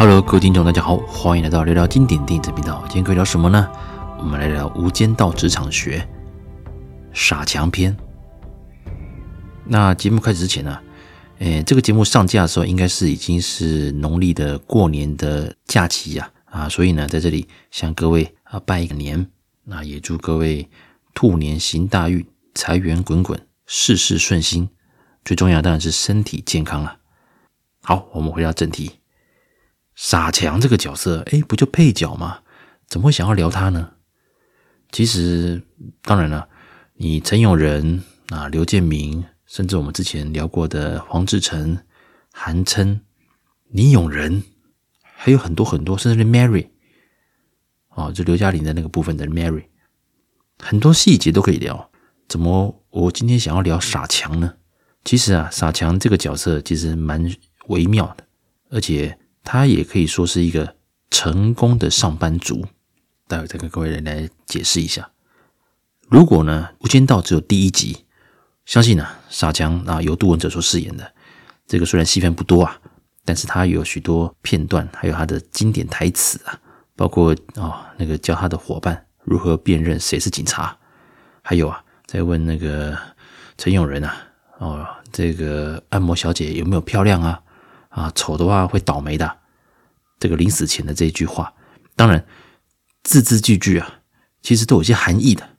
Hello，各位听众，大家好，欢迎来到聊聊经典电影这频道。今天可以聊什么呢？我们来聊《无间道职场学》傻强篇。那节目开始之前呢，诶，这个节目上架的时候，应该是已经是农历的过年的假期呀，啊，所以呢，在这里向各位啊拜一个年，那也祝各位兔年行大运，财源滚滚，事事顺心。最重要当然是身体健康了。好，我们回到正题。傻强这个角色，哎，不就配角吗？怎么会想要聊他呢？其实，当然了，你陈永仁啊、刘建明，甚至我们之前聊过的黄志诚、韩琛、李永仁，还有很多很多，甚至是 Mary，哦，就刘嘉玲的那个部分的 Mary，很多细节都可以聊。怎么我今天想要聊傻强呢？其实啊，傻强这个角色其实蛮微妙的，而且。他也可以说是一个成功的上班族，待会再跟各位人来解释一下。如果呢，《无间道》只有第一集，相信呢、啊，傻强啊由杜汶泽所饰演的，这个虽然戏份不多啊，但是他有许多片段，还有他的经典台词啊，包括啊、哦、那个教他的伙伴如何辨认谁是警察，还有啊在问那个陈永仁啊，哦这个按摩小姐有没有漂亮啊？啊，丑的话会倒霉的。这个临死前的这一句话，当然字字句句啊，其实都有些含义的。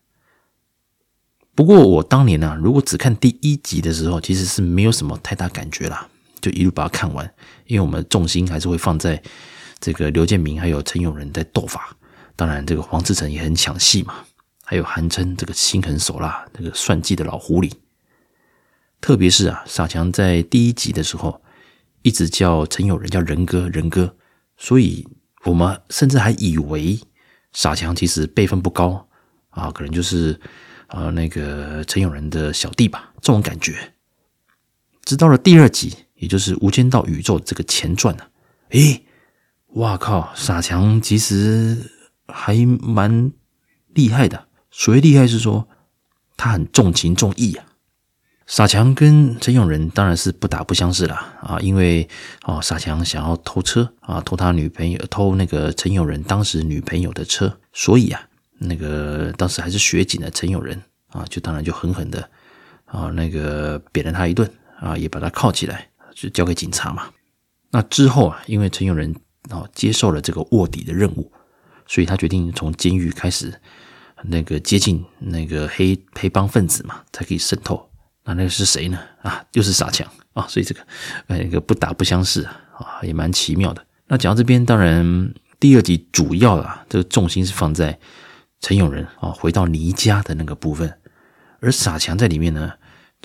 不过我当年呢、如果只看第一集的时候，其实是没有什么太大感觉啦，就一路把它看完。因为我们重心还是会放在这个刘建明还有陈永仁在斗法，当然这个黄志诚也很抢戏嘛，还有韩琛这个心狠手辣、这个算计的老狐狸。特别是啊，傻强在第一集的时候。一直叫陈永仁叫仁哥，仁哥，所以我们甚至还以为傻强其实辈分不高啊，可能就是啊那个陈永仁的小弟吧，这种感觉。直到了第二集，也就是《无间道》宇宙这个前传呢，诶，哇靠，傻强其实还蛮厉害的。所谓厉害是说他很重情重义啊。傻强跟陈永仁当然是不打不相识了啊，因为哦，傻强想要偷车啊，偷他女朋友，偷那个陈永仁当时女朋友的车，所以啊，那个当时还是学警的陈永仁啊，就当然就狠狠的啊，那个扁了他一顿啊，也把他铐起来，就交给警察嘛。那之后啊，因为陈永仁啊接受了这个卧底的任务，所以他决定从监狱开始那个接近那个黑黑帮分子嘛，才可以渗透。那那个是谁呢？啊，又是傻强啊！所以这个呃，一个不打不相识啊，也蛮奇妙的。那讲到这边，当然第二集主要啊，这个重心是放在陈永仁啊回到倪家的那个部分，而傻强在里面呢，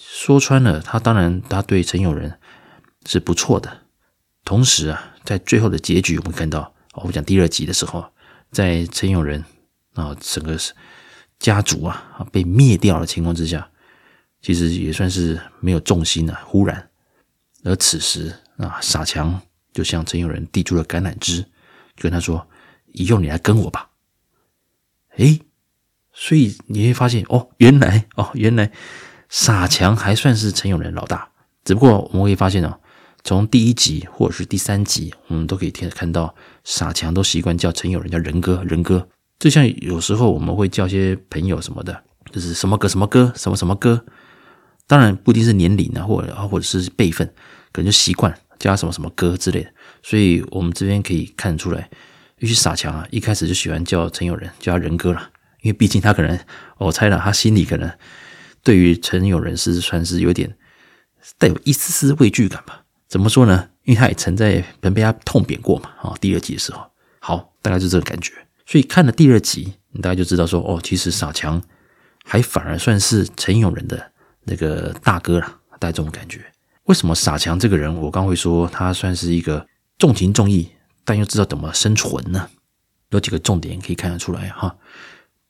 说穿了，他当然他对陈永仁是不错的。同时啊，在最后的结局，我们看到，我们讲第二集的时候，在陈永仁啊整个家族啊被灭掉的情况之下。其实也算是没有重心了。忽然，而此时啊，傻强就向陈永仁递出了橄榄枝，就跟他说：“以后你来跟我吧。”诶，所以你会发现哦，原来哦，原来傻强还算是陈永仁老大。只不过我们会发现哦，从第一集或者是第三集，我们都可以听看到傻强都习惯叫陈永仁叫仁哥，仁哥。就像有时候我们会叫些朋友什么的，就是什么哥什么哥，什么什么哥。当然不一定是年龄啊，或者啊或者是辈分，可能就习惯叫什么什么哥之类的。所以我们这边可以看得出来，尤其傻强啊，一开始就喜欢叫陈永仁叫他仁哥了，因为毕竟他可能，我猜了，他心里可能对于陈永仁是算是有点带有一丝丝畏惧感吧。怎么说呢？因为他也曾在被被他痛扁过嘛。啊，第二集的时候，好，大概就这个感觉。所以看了第二集，你大概就知道说，哦，其实傻强还反而算是陈永仁的。那个大哥啦，带这种感觉。为什么傻强这个人，我刚会说他算是一个重情重义，但又知道怎么生存呢？有几个重点可以看得出来哈。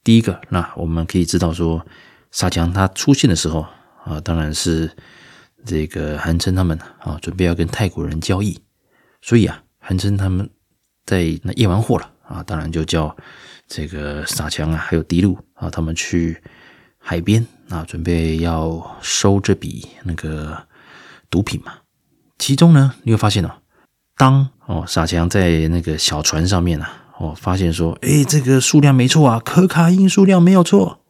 第一个，那我们可以知道说，傻强他出现的时候啊，当然是这个韩琛他们啊，准备要跟泰国人交易，所以啊，韩琛他们在那验完货了啊，当然就叫这个傻强啊，还有迪路啊，他们去。海边啊，准备要收这笔那个毒品嘛。其中呢，你会发现哦，当哦傻强在那个小船上面啊，哦发现说，哎，这个数量没错啊，可卡因数量没有错。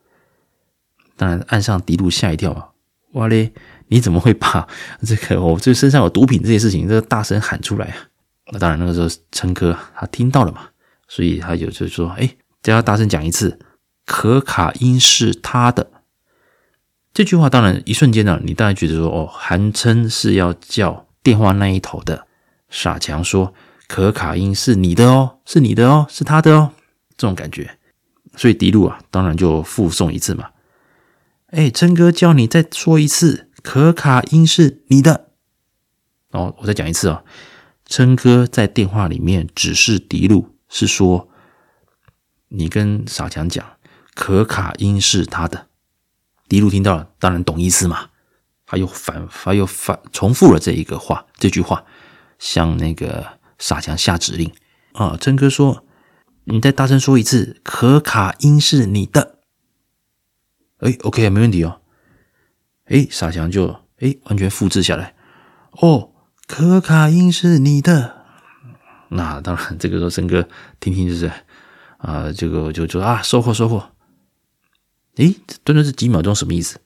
当然，岸上迪路吓一跳啊，哇嘞，你怎么会把 这个我这身上有毒品这些事情，这大声喊出来啊？那当然，那个时候琛哥他听到了嘛，所以他就就说，哎，叫他大声讲一次，可卡因是他的。这句话当然一瞬间呢，你当然觉得说，哦，韩琛是要叫电话那一头的傻强说，可卡因是你的哦，是你的哦，是他的哦，这种感觉。所以迪路啊，当然就附送一次嘛。哎，琛哥叫你再说一次，可卡因是你的。哦，我再讲一次哦。琛哥在电话里面指示迪路，是说你跟傻强讲，可卡因是他的。迪路听到了，当然懂意思嘛。他又反，他又反重复了这一个话，这句话向那个傻强下指令啊。琛哥说：“你再大声说一次，可卡因是你的。”哎，OK，没问题哦。哎，傻强就哎完全复制下来。哦，可卡因是你的。那当然，这个时候琛哥听听就是啊，这个就就啊，收获收获。诶，短短是几秒钟，什么意思？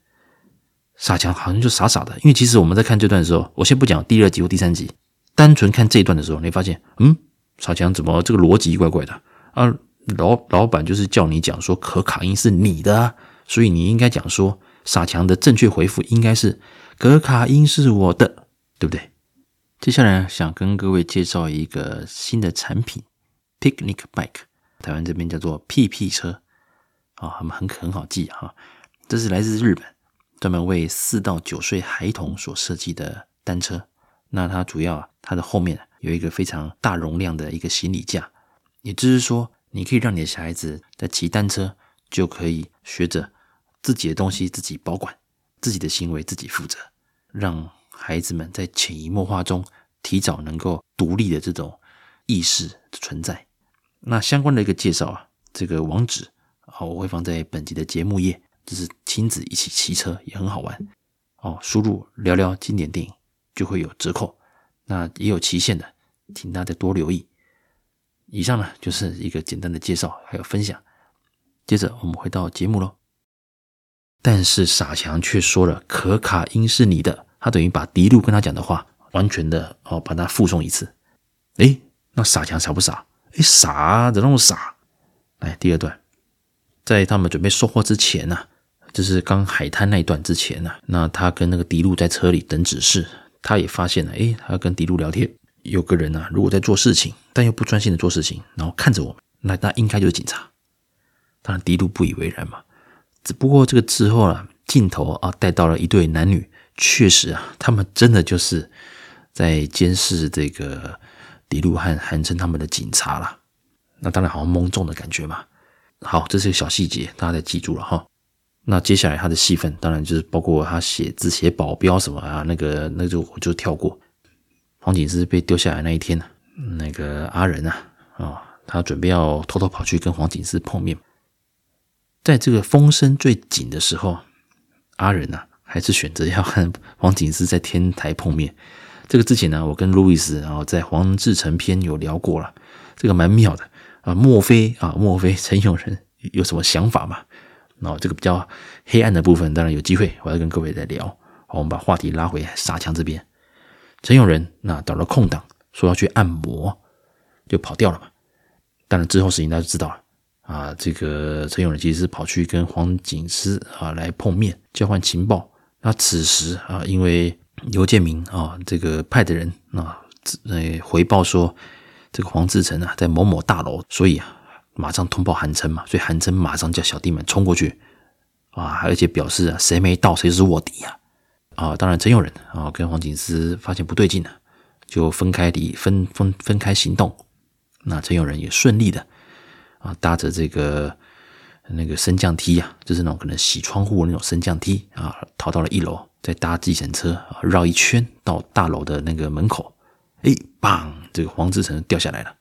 傻强好像就傻傻的，因为其实我们在看这段的时候，我先不讲第二集或第三集，单纯看这一段的时候，你发现，嗯，傻强怎么这个逻辑怪怪的啊？老老板就是叫你讲说可卡因是你的啊，所以你应该讲说傻强的正确回复应该是可卡因是我的，对不对？接下来想跟各位介绍一个新的产品，Picnic Bike，台湾这边叫做屁屁车。啊，很很很好记哈，这是来自日本，专门为四到九岁孩童所设计的单车。那它主要它的后面有一个非常大容量的一个行李架，也就是说，你可以让你的小孩子在骑单车就可以学着自己的东西自己保管，自己的行为自己负责，让孩子们在潜移默化中提早能够独立的这种意识存在。那相关的一个介绍啊，这个网址。好，我会放在本集的节目页，就是亲子一起骑车也很好玩哦。输入聊聊经典电影就会有折扣，那也有期限的，请大家多留意。以上呢就是一个简单的介绍还有分享。接着我们回到节目喽，但是傻强却说了可卡因是你的，他等于把迪路跟他讲的话完全的哦把它复诵一次。诶，那傻强傻不傻？诶，傻，怎么那么傻？来第二段。在他们准备收获之前呢、就是刚海滩那一段之前呢、那他跟那个迪路在车里等指示，他也发现了，诶，他跟迪路聊天，有个人呢、啊，如果在做事情，但又不专心的做事情，然后看着我们，那那应该就是警察。当然，迪路不以为然嘛。只不过这个之后啊，镜头啊带到了一对男女，确实啊，他们真的就是在监视这个迪路和韩琛他们的警察了。那当然，好像蒙中的感觉嘛。好，这是个小细节，大家得记住了哈。那接下来他的戏份，当然就是包括他写字、写保镖什么啊，那个那就我就跳过。黄警司被丢下来那一天呢，那个阿仁啊，啊、哦，他准备要偷偷跑去跟黄警司碰面，在这个风声最紧的时候，阿仁啊，还是选择要和黄警司在天台碰面。这个之前呢，我跟路易斯然后在黄志诚篇有聊过了，这个蛮妙的。啊，莫非啊？莫非陈永仁有什么想法吗？那这个比较黑暗的部分，当然有机会我要跟各位再聊。好，我们把话题拉回傻强这边。陈永仁那找了空档，说要去按摩，就跑掉了嘛。当然之后事情大家就知道了啊。这个陈永仁其实是跑去跟黄警司啊来碰面，交换情报。那此时啊，因为刘建明啊这个派的人啊，呃回报说。这个黄志诚啊，在某某大楼，所以啊，马上通报韩琛嘛，所以韩琛马上叫小弟们冲过去啊，而且表示啊，谁没到谁是卧底呀！啊，当然陈永仁啊，跟黄警司发现不对劲了，就分开离分分分开行动。那陈永仁也顺利的啊，搭着这个那个升降梯啊，就是那种可能洗窗户的那种升降梯啊，逃到了一楼，再搭计程车啊，绕一圈到大楼的那个门口。哎，棒！这个黄志诚掉下来了。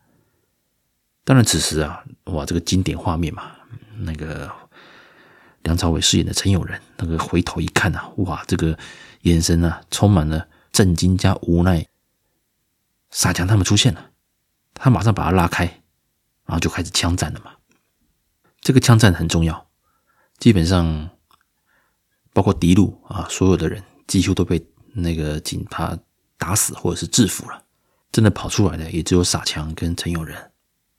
当然，此时啊，哇，这个经典画面嘛，那个梁朝伟饰演的陈永仁，那个回头一看啊，哇，这个眼神啊，充满了震惊加无奈。傻强他们出现了，他马上把他拉开，然后就开始枪战了嘛。这个枪战很重要，基本上包括敌路啊，所有的人几乎都被那个警察打死或者是制服了。真的跑出来的也只有傻强跟陈永仁。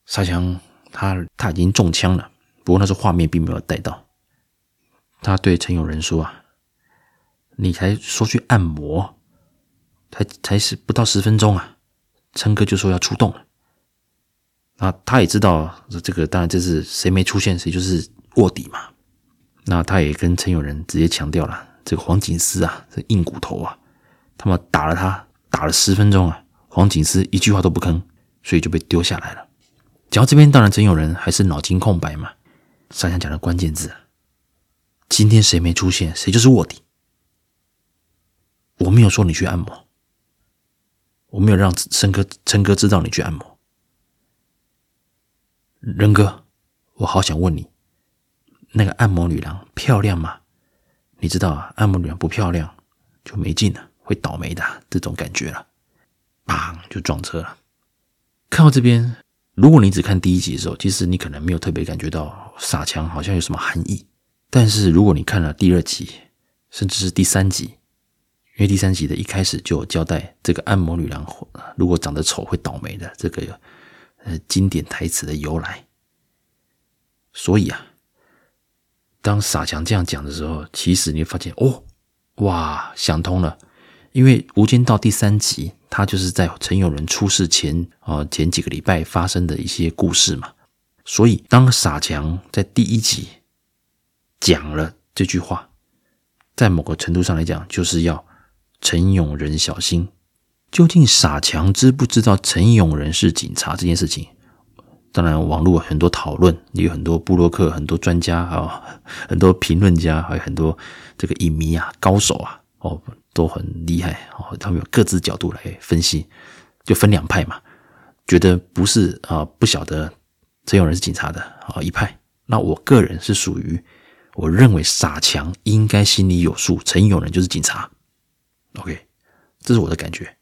傻强他他已经中枪了，不过那时候画面并没有带到。他对陈永仁说：“啊，你才说去按摩，才才是不到十分钟啊，陈哥就说要出动了。”那他也知道这个，当然这是谁没出现谁就是卧底嘛。那他也跟陈永仁直接强调了，这个黄警司啊，这硬骨头啊，他们打了他打了十分钟啊，黄警司一句话都不吭，所以就被丢下来了。讲到这边，当然陈有人还是脑筋空白嘛。傻强讲的关键字。今天谁没出现，谁就是卧底。我没有说你去按摩，我没有让陈哥陈哥知道你去按摩。仁哥，我好想问你，那个按摩女郎漂亮吗？你知道啊，按摩女郎不漂亮就没劲了，会倒霉的这种感觉了。砰，就撞车了。看到这边，如果你只看第一集的时候，其实你可能没有特别感觉到傻强好像有什么含义。但是如果你看了第二集，甚至是第三集，因为第三集的一开始就有交代这个按摩女郎如果长得丑会倒霉的这个呃经典台词的由来，所以啊，当傻强这样讲的时候，其实你会发现哦，哇，想通了，因为《无间道》第三集，它就是在陈永仁出事前啊前几个礼拜发生的一些故事嘛，所以当傻强在第一集。讲了这句话，在某个程度上来讲，就是要陈永仁小心。究竟傻强知不知道陈永仁是警察这件事情？当然，网络很多讨论，也有很多部落客、很多专家啊、很多评论家，还有很多这个影迷啊、高手啊，哦，都很厉害哦。他们有各自角度来分析，就分两派嘛。觉得不是啊，不晓得陈永仁是警察的啊一派。那我个人是属于。我认为傻强应该心里有数，陈永仁就是警察。OK，这是我的感觉。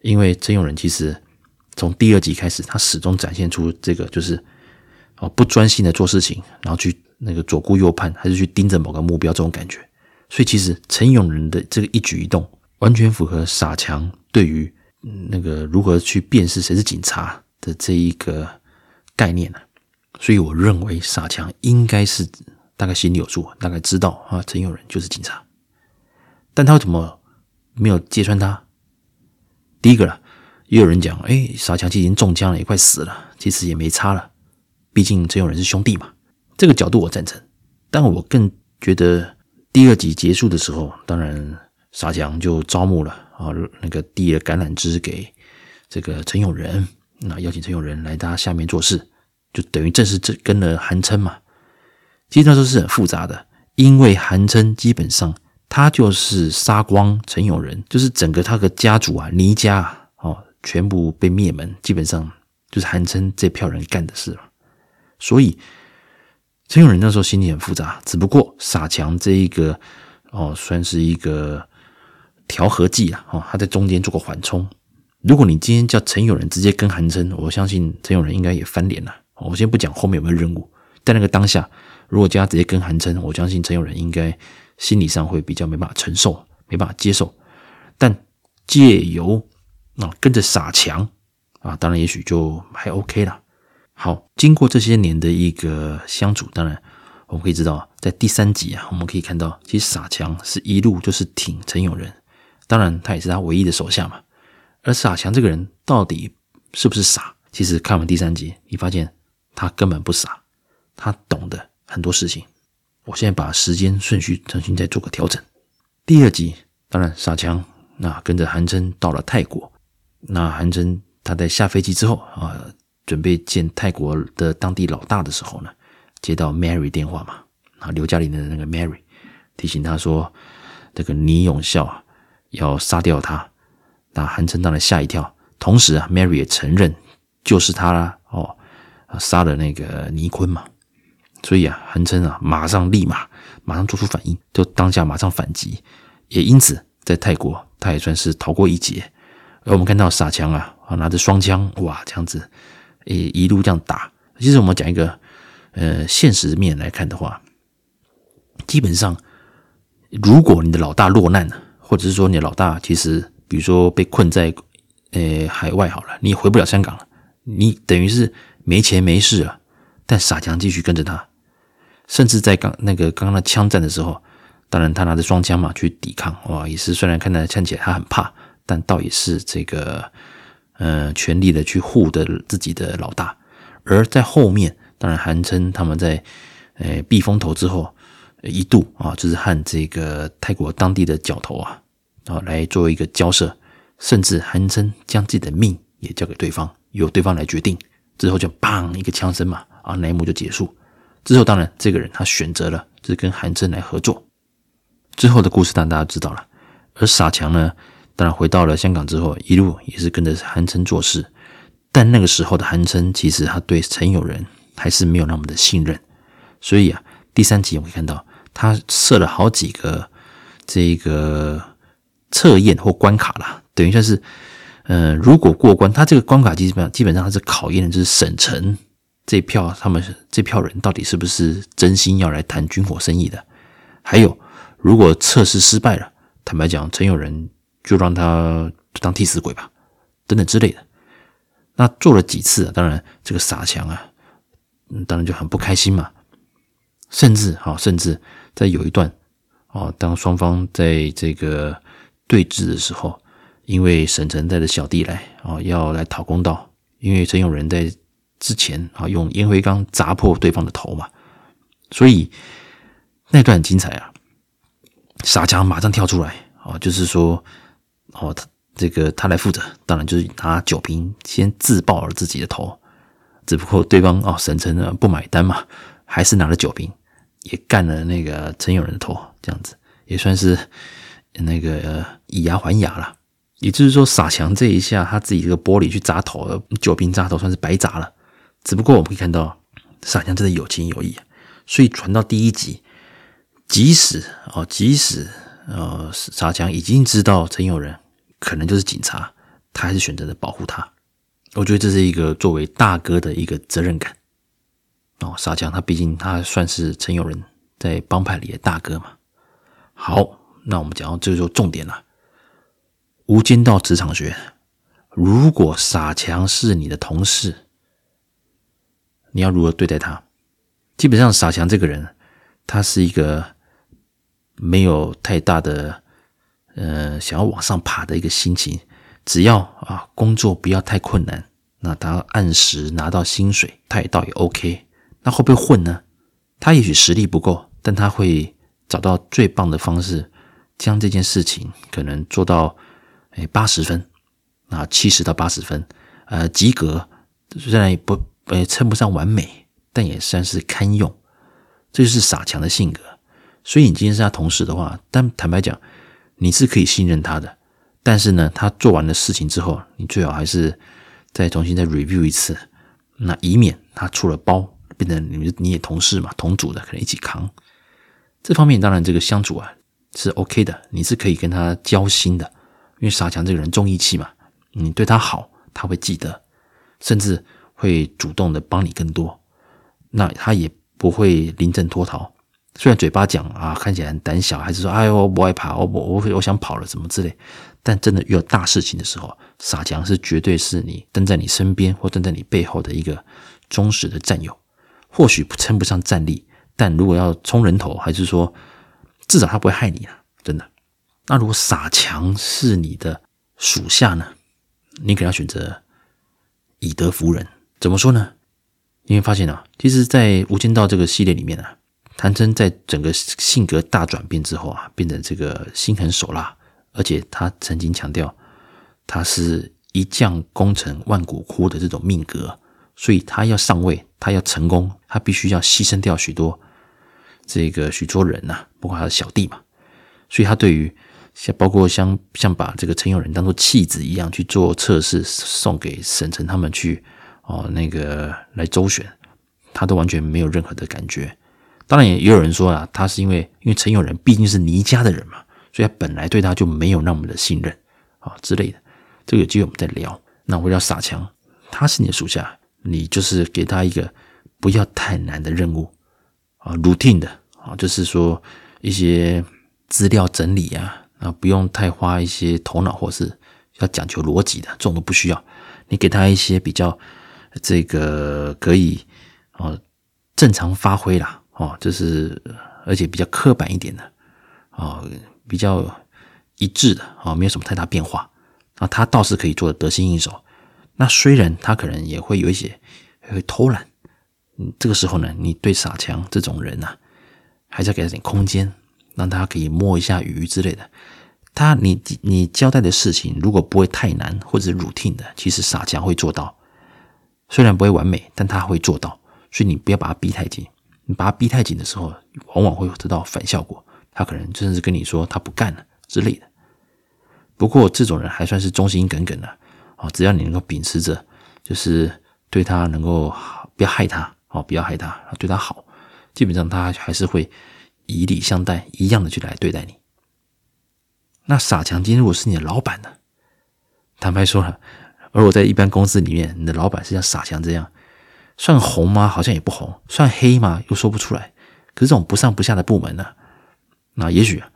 因为陈永仁其实从第二集开始，他始终展现出这个就是哦不专心的做事情，然后去那个左顾右盼，还是去盯着某个目标这种感觉。所以其实陈永仁的这个一举一动，完全符合傻强对于那个如何去辨识谁是警察的这一个概念啊。所以我认为傻强应该是。大概心里有数，大概知道啊，陈永仁就是警察，但他怎么没有揭穿他？第一个了，也有人讲，哎，傻强其实已经中枪了，也快死了，其实也没差了，毕竟陈永仁是兄弟嘛。这个角度我赞成，但我更觉得第二集结束的时候，当然傻强就招募了啊，那个递了橄榄枝给这个陈永仁，那邀请陈永仁来他下面做事，就等于正式这跟了韩琛嘛。其实那时候是很复杂的，因为韩琛基本上他就是杀光陈永仁，就是整个他的家族啊，倪家啊，哦，全部被灭门，基本上就是韩琛这票人干的事。所以陈永仁那时候心里很复杂，只不过傻强这一个哦，算是一个调和剂啊，哦，他在中间做个缓冲。如果你今天叫陈永仁直接跟韩琛，我相信陈永仁应该也翻脸了。我先不讲后面有没有任务，在那个当下。如果叫他直接跟韩琛，我相信陈永仁应该心理上会比较没办法承受，没办法接受。但借由啊跟着傻强啊，当然也许就还 OK 了。好，经过这些年的一个相处，当然我们可以知道，在第三集啊，我们可以看到，其实傻强是一路就是挺陈永仁，当然他也是他唯一的手下嘛。而傻强这个人到底是不是傻？其实看完第三集，你发现他根本不傻，他懂得。很多事情，我现在把时间顺序重新再做个调整。第二集，当然傻强那跟着韩琛到了泰国，那韩琛他在下飞机之后啊，准备见泰国的当地老大的时候呢，接到 Mary 电话嘛，啊刘嘉玲的那个 Mary 提醒他说，这个倪永孝啊要杀掉他，那韩琛当然吓一跳，同时啊 Mary 也承认就是他啦哦，杀了那个倪坤嘛。所以啊，韩琛啊，马上立马马上做出反应，就当下马上反击，也因此在泰国他也算是逃过一劫，而我们看到傻强啊，啊拿着双枪，哇，这样子，一一路这样打。其实我们讲一个，呃，现实面来看的话，基本上，如果你的老大落难了，或者是说你的老大其实，比如说被困在，呃，海外好了，你回不了香港了，你等于是没钱没势了，但傻强继续跟着他，甚至在刚那个刚刚的枪战的时候，当然他拿着双枪嘛去抵抗，哇，也是虽然看来看起来他很怕。但倒也是这个，呃，全力的去护着自己的老大，而在后面，当然韩琛他们在，呃，避风头之后，一度啊，就是和这个泰国当地的角头啊，啊，来做一个交涉，甚至韩琛将自己的命也交给对方，由对方来决定，之后就砰一个枪声嘛，啊，那一幕就结束。之后，当然这个人他选择了就是跟韩琛来合作，之后的故事当然大家知道了，而傻强呢？当然，回到了香港之后，一路也是跟着韩琛做事。但那个时候的韩琛，其实他对陈友仁还是没有那么的信任。所以啊，第三集我们看到，他设了好几个这个测验或关卡啦，等于算是，呃，如果过关，他这个关卡基本上基本上他是考验的就是沈晨这票他们这票人到底是不是真心要来谈军火生意的。还有，如果测试失败了，坦白讲，陈友仁。就让他当替死鬼吧，等等之类的。那做了几次啊，当然这个傻强啊，当然就很不开心嘛。甚至啊，甚至在有一段啊，当双方在这个对峙的时候，因为沈晨带着小弟来啊，要来讨公道，因为陈永仁在之前啊用烟灰缸砸破对方的头嘛，所以那段很精彩啊。傻强马上跳出来啊，就是说。哦，他这个他来负责，当然就是拿酒瓶先自爆了自己的头，只不过对方哦沈晨呢不买单嘛，还是拿了酒瓶也干了那个陈友仁的头，这样子也算是那个、呃、以牙还牙了。也就是说，傻强这一下他自己这个玻璃去砸头，酒瓶砸头算是白砸了。只不过我们可以看到傻强真的有情有义，所以传到第一集，即使哦即使呃傻强已经知道陈友仁。可能就是警察，他还是选择了保护他。我觉得这是一个作为大哥的一个责任感。哦，傻强他毕竟他算是陈友仁在帮派里的大哥嘛。好，那我们讲到这个就重点了。无间道职场学，如果傻强是你的同事，你要如何对待他？基本上，傻强这个人，他是一个没有太大的。呃，想要往上爬的一个心情，只要啊工作不要太困难，那他按时拿到薪水，他也倒也 OK。那会不会混呢？他也许实力不够，但他会找到最棒的方式，将这件事情可能做到诶八十分，啊七十到八十分，呃及格，虽然也不呃称不上完美，但也算是堪用。这就是傻强的性格。所以你今天是他同事的话，但坦白讲。你是可以信任他的，但是呢，他做完了事情之后，你最好还是再重新再 review 一次，那以免他出了包，变成你你也同事嘛，同组的可能一起扛。这方面当然这个相处啊是 OK 的，你是可以跟他交心的，因为傻强这个人重义气嘛，你对他好，他会记得，甚至会主动的帮你更多，那他也不会临阵脱逃。虽然嘴巴讲啊，看起来很胆小，还是说哎呦我不爱跑，我我我想跑了什么之类，但真的遇到大事情的时候，傻强是绝对是你跟在你身边或站在你背后的一个忠实的战友。或许称不上战力，但如果要冲人头，还是说至少他不会害你啊，真的。那如果傻强是你的属下呢？你可能要选择以德服人。怎么说呢？你会发现啊，其实，在《无间道》这个系列里面啊。谭琛在整个性格大转变之后啊，变得这个心狠手辣，而且他曾经强调，他是一将功成万骨枯的这种命格，所以他要上位，他要成功，他必须要牺牲掉许多这个许多人呐、包括他的小弟嘛，所以他对于像包括像像把这个陈友仁当做弃子一样去做测试，送给沈晨他们去哦那个来周旋，他都完全没有任何的感觉。当然也也有人说啊，他是因为因为陈友仁毕竟是倪家的人嘛，所以他本来对他就没有那么的信任啊之类的。这个有机会我们再聊。那我叫傻强，他是你的属下，你就是给他一个不要太难的任务啊，routine 的啊，就是说一些资料整理啊，啊，不用太花一些头脑或是要讲求逻辑的，这种都不需要。你给他一些比较这个可以啊正常发挥啦，哦，就是而且比较刻板一点的啊，比较一致的啊，没有什么太大变化。啊，他倒是可以做得得心应手。那虽然他可能也会有一些会偷懒，嗯，这个时候呢，你对傻强这种人啊，还是要给他点空间，让他可以摸一下鱼之类的。他你你交代的事情如果不会太难或者 routine 的，其实傻强会做到。虽然不会完美，但他会做到。所以你不要把他逼太紧。你把他逼太紧的时候，往往会得到反效果。他可能甚至跟你说他不干了之类的。不过这种人还算是忠心耿耿的啊，只要你能够秉持着，就是对他能够不要害他哦，不要害他，对他好，基本上他还是会以礼相待，一样的去来对待你。那傻强今天如果是你的老板呢？坦白说了，而我在一般公司里面，你的老板是像傻强这样，算红吗？好像也不红，算黑吗？又说不出来。可是这种不上不下的部门呢，那也许。啊，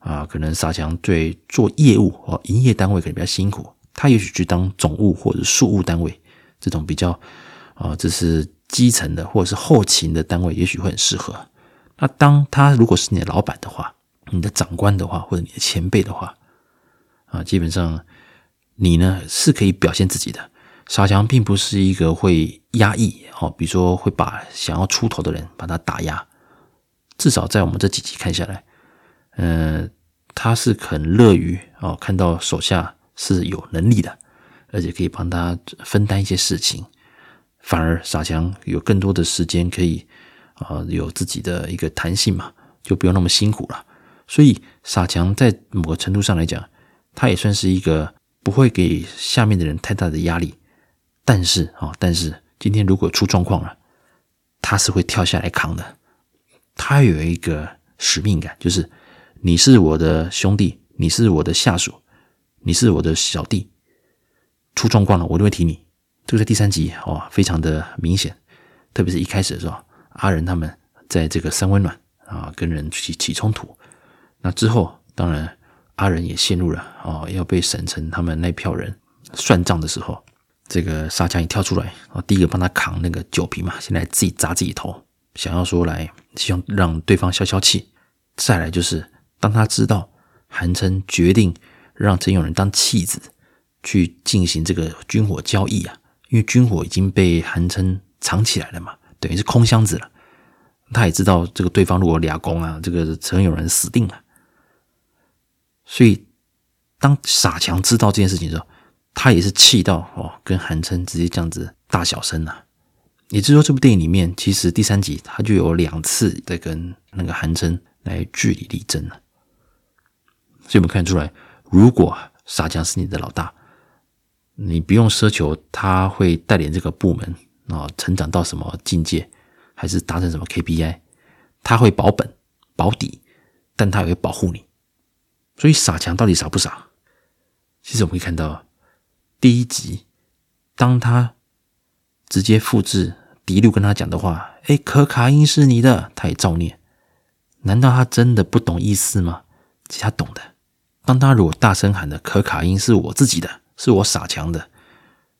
啊可能傻强对做业务哦，营业单位可能比较辛苦，他也许去当总务或者庶务单位这种比较啊，这是基层的或者是后勤的单位，也许会很适合。那当他如果是你的老板的话，你的长官的话，或者你的前辈的话，啊，基本上你呢是可以表现自己的。傻强并不是一个会压抑哦，比如说会把想要出头的人把他打压，至少在我们这几集看下来。嗯、呃，他是很乐于哦，看到手下是有能力的，而且可以帮他分担一些事情，反而傻强有更多的时间可以啊、呃，有自己的一个弹性嘛，就不用那么辛苦了。所以傻强在某个程度上来讲，他也算是一个不会给下面的人太大的压力。但是啊、哦，但是今天如果出状况了，他是会跳下来扛的。他有一个使命感，就是。你是我的兄弟，你是我的下属，你是我的小弟，出状况了，我就会提你。这个在第三集哦，非常的明显，特别是一开始的时候，阿仁他们在这个三温暖啊，跟人起起冲突。那之后，当然阿仁也陷入了哦，要被沈城他们那票人算账的时候，这个傻强一跳出来啊，第一个帮他扛那个酒瓶嘛，现在自己砸自己头，想要说来希望让对方消消气。再来就是。当他知道韩琛决定让陈永仁当弃子去进行这个军火交易啊，因为军火已经被韩琛藏起来了嘛，等于是空箱子了。他也知道这个对方如果俩攻啊，这个陈永仁死定了。所以当傻强知道这件事情的时候，他也是气到哦，跟韩琛直接这样子大小声呐。也就是说，这部电影里面其实第三集他就有两次在跟那个韩琛来据理力争了。所以我们看出来，如果傻强是你的老大，你不用奢求他会带领这个部门啊成长到什么境界，还是达成什么 KPI，他会保本保底，但他也会保护你。所以傻强到底傻不傻？其实我们可以看到，第一集当他直接复制迪路跟他讲的话，哎，可卡因是你的，他也照念。难道他真的不懂意思吗？其实他懂的。当他如果大声喊的“可卡因是我自己的，是我傻强的”，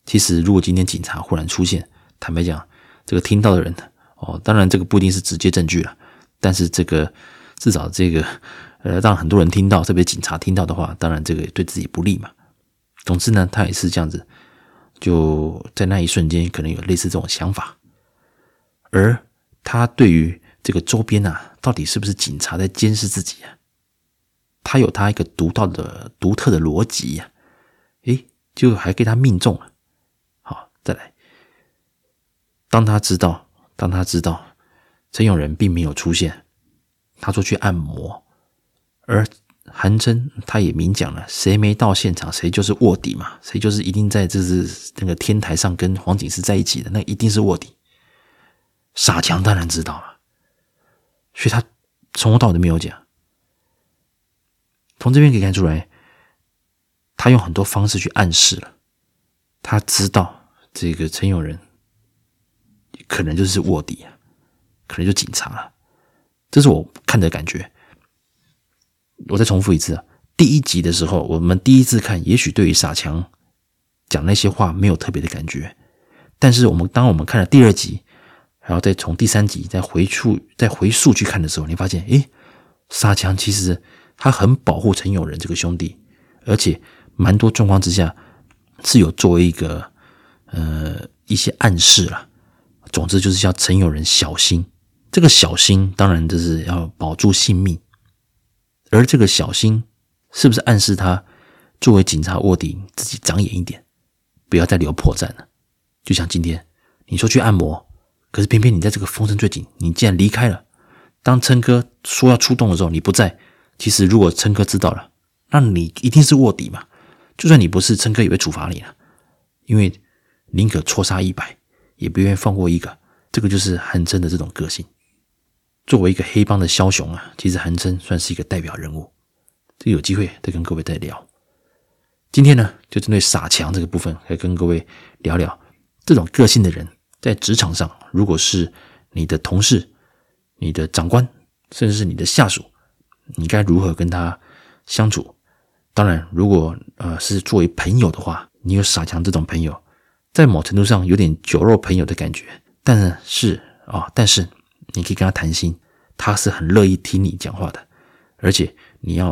其实如果今天警察忽然出现，坦白讲，这个听到的人哦，当然这个不一定是直接证据了，但是这个至少这个呃，让很多人听到，特别警察听到的话，当然这个对自己不利嘛。总之呢，他也是这样子，就在那一瞬间可能有类似这种想法，而他对于这个周边啊，到底是不是警察在监视自己啊？他有他一个独到的、独特的逻辑呀，诶，就还给他命中了。好，再来。当他知道，当他知道陈永仁并没有出现，他说去按摩，而韩琛他也明讲了，谁没到现场，谁就是卧底嘛，谁就是一定在这是那个天台上跟黄警司在一起的，那一定是卧底。傻强当然知道了，所以他从头到尾都没有讲。从这边可以看出来，他用很多方式去暗示了，他知道这个陈永仁可能就是卧底啊，可能就警察了。这是我看的感觉。我再重复一次啊，第一集的时候，我们第一次看，也许对于傻强讲那些话没有特别的感觉，但是我们当我们看了第二集，然后再从第三集再回溯、再回溯去看的时候，你发现，诶，傻强其实他很保护陈永仁这个兄弟，而且蛮多状况之下是有作为一个呃一些暗示了。总之就是叫陈永仁小心，这个小心当然就是要保住性命。而这个小心，是不是暗示他作为警察卧底，自己长眼一点，不要再留破绽了？就像今天你说去按摩，可是偏偏你在这个风声最紧，你竟然离开了。当琛哥说要出动的时候，你不在。其实如果琛哥知道了，那你一定是卧底嘛。就算你不是，琛哥也会处罚你了，因为宁可错杀一百，也不愿意放过一个。这个就是韩琛的这种个性。作为一个黑帮的枭雄啊，其实韩琛算是一个代表人物。这有机会再跟各位再聊。今天呢，就针对傻强这个部分，来跟各位聊聊这种个性的人在职场上，如果是你的同事、你的长官，甚至是你的下属，你该如何跟他相处？当然，如果呃是作为朋友的话，你有傻强这种朋友，在某程度上有点酒肉朋友的感觉，但是啊、但是。你可以跟他谈心，他是很乐意听你讲话的，而且你要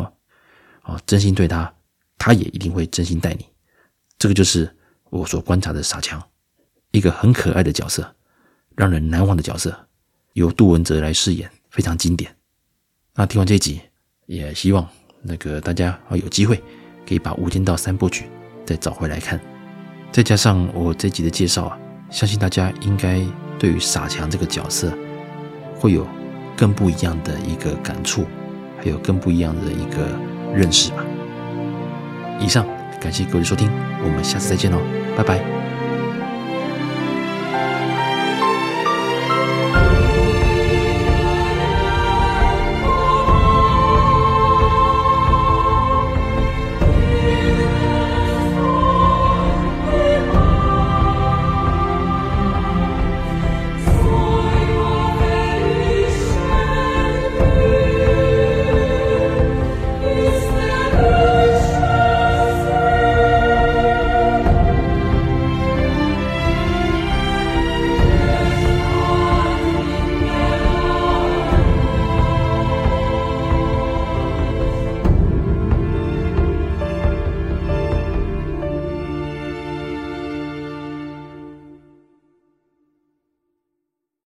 啊真心对他，他也一定会真心待你。这个就是我所观察的傻强，一个很可爱的角色，让人难忘的角色，由杜汶泽来饰演，非常经典。那听完这一集，也希望那个大家啊有机会可以把《无间道》三部曲再找回来看，再加上我这集的介绍啊，相信大家应该对于傻强这个角色。会有更不一样的一个感触，还有更不一样的一个认识吧。以上，感谢各位收听，我们下次再见喽，拜拜。